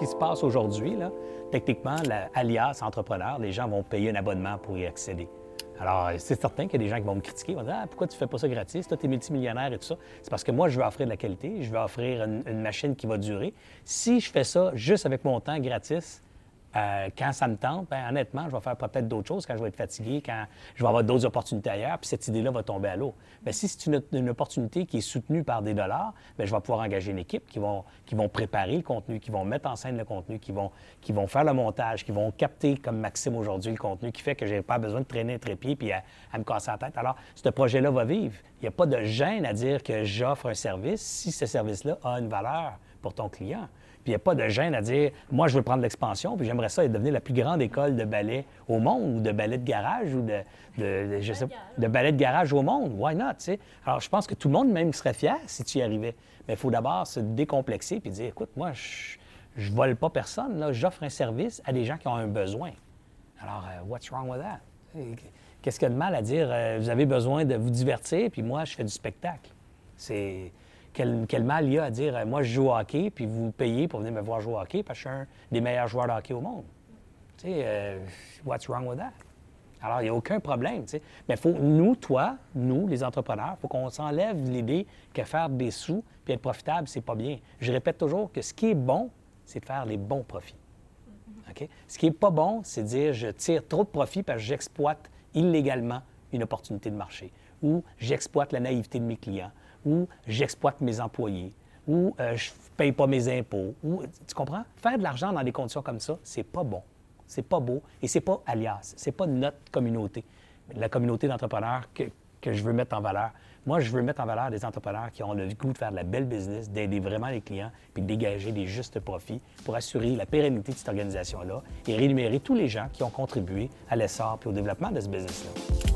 qui se passe aujourd'hui, là, techniquement, la- alias entrepreneur, les gens vont payer un abonnement pour y accéder. Alors, c'est certain qu'il y a des gens qui vont me critiquer, vont dire Ah, pourquoi tu fais pas ça gratis? Toi, tu es multimillionnaire et tout ça. C'est parce que moi, je veux offrir de la qualité, je veux offrir une, une machine qui va durer. Si je fais ça juste avec mon temps gratis, euh, quand ça me tente, ben, honnêtement, je vais faire peut-être d'autres choses quand je vais être fatigué, quand je vais avoir d'autres opportunités ailleurs, puis cette idée-là va tomber à l'eau. Mais si c'est une, une opportunité qui est soutenue par des dollars, ben, je vais pouvoir engager une équipe qui vont, qui vont préparer le contenu, qui vont mettre en scène le contenu, qui vont, qui vont faire le montage, qui vont capter, comme Maxime aujourd'hui, le contenu, qui fait que je n'ai pas besoin de traîner un trépied puis à, à me casser la tête. Alors, ce projet-là va vivre. Il n'y a pas de gêne à dire que j'offre un service si ce service-là a une valeur pour ton client. Puis il n'y a pas de gêne à dire, moi, je veux prendre l'expansion, puis j'aimerais ça devenir la plus grande école de ballet au monde, ou de ballet de garage, ou de, de, de- je sais de ballet de garage au monde. Why not? Alors, je pense que tout le monde même serait fier si tu y arrivais. Mais il faut d'abord se décomplexer puis dire, écoute, moi, je ne vole pas personne. J'offre un service à des gens qui ont un besoin. Alors, euh, what's wrong with that? Qu'est-ce qu'il y a de mal à dire, euh, vous avez besoin de vous divertir, puis moi, je fais du spectacle? C'est... Quel, quel mal il y a à dire, euh, moi, je joue au hockey, puis vous payez pour venir me voir jouer au hockey parce que je suis un des meilleurs joueurs de hockey au monde. Tu sais, euh, what's wrong with that? Alors, il n'y a aucun problème, tu sais. Mais faut, nous, toi, nous, les entrepreneurs, il faut qu'on s'enlève l'idée que faire des sous puis être profitable, c'est pas bien. Je répète toujours que ce qui est bon, c'est de faire les bons profits. OK? Ce qui n'est pas bon, c'est de dire je tire trop de profit parce que j'exploite illégalement une opportunité de marché, ou j'exploite la naïveté de mes clients, ou j'exploite mes employés, ou euh, je paye pas mes impôts. Ou, tu comprends? Faire de l'argent dans des conditions comme ça, c'est pas bon. C'est pas beau et c'est pas alias. C'est pas notre communauté, la communauté d'entrepreneurs que, que je veux mettre en valeur. Moi, je veux mettre en valeur des entrepreneurs qui ont le goût de faire de la belle business, d'aider vraiment les clients, puis de dégager des justes profits pour assurer la pérennité de cette organisation-là et rémunérer tous les gens qui ont contribué à l'essor et au développement de ce business-là.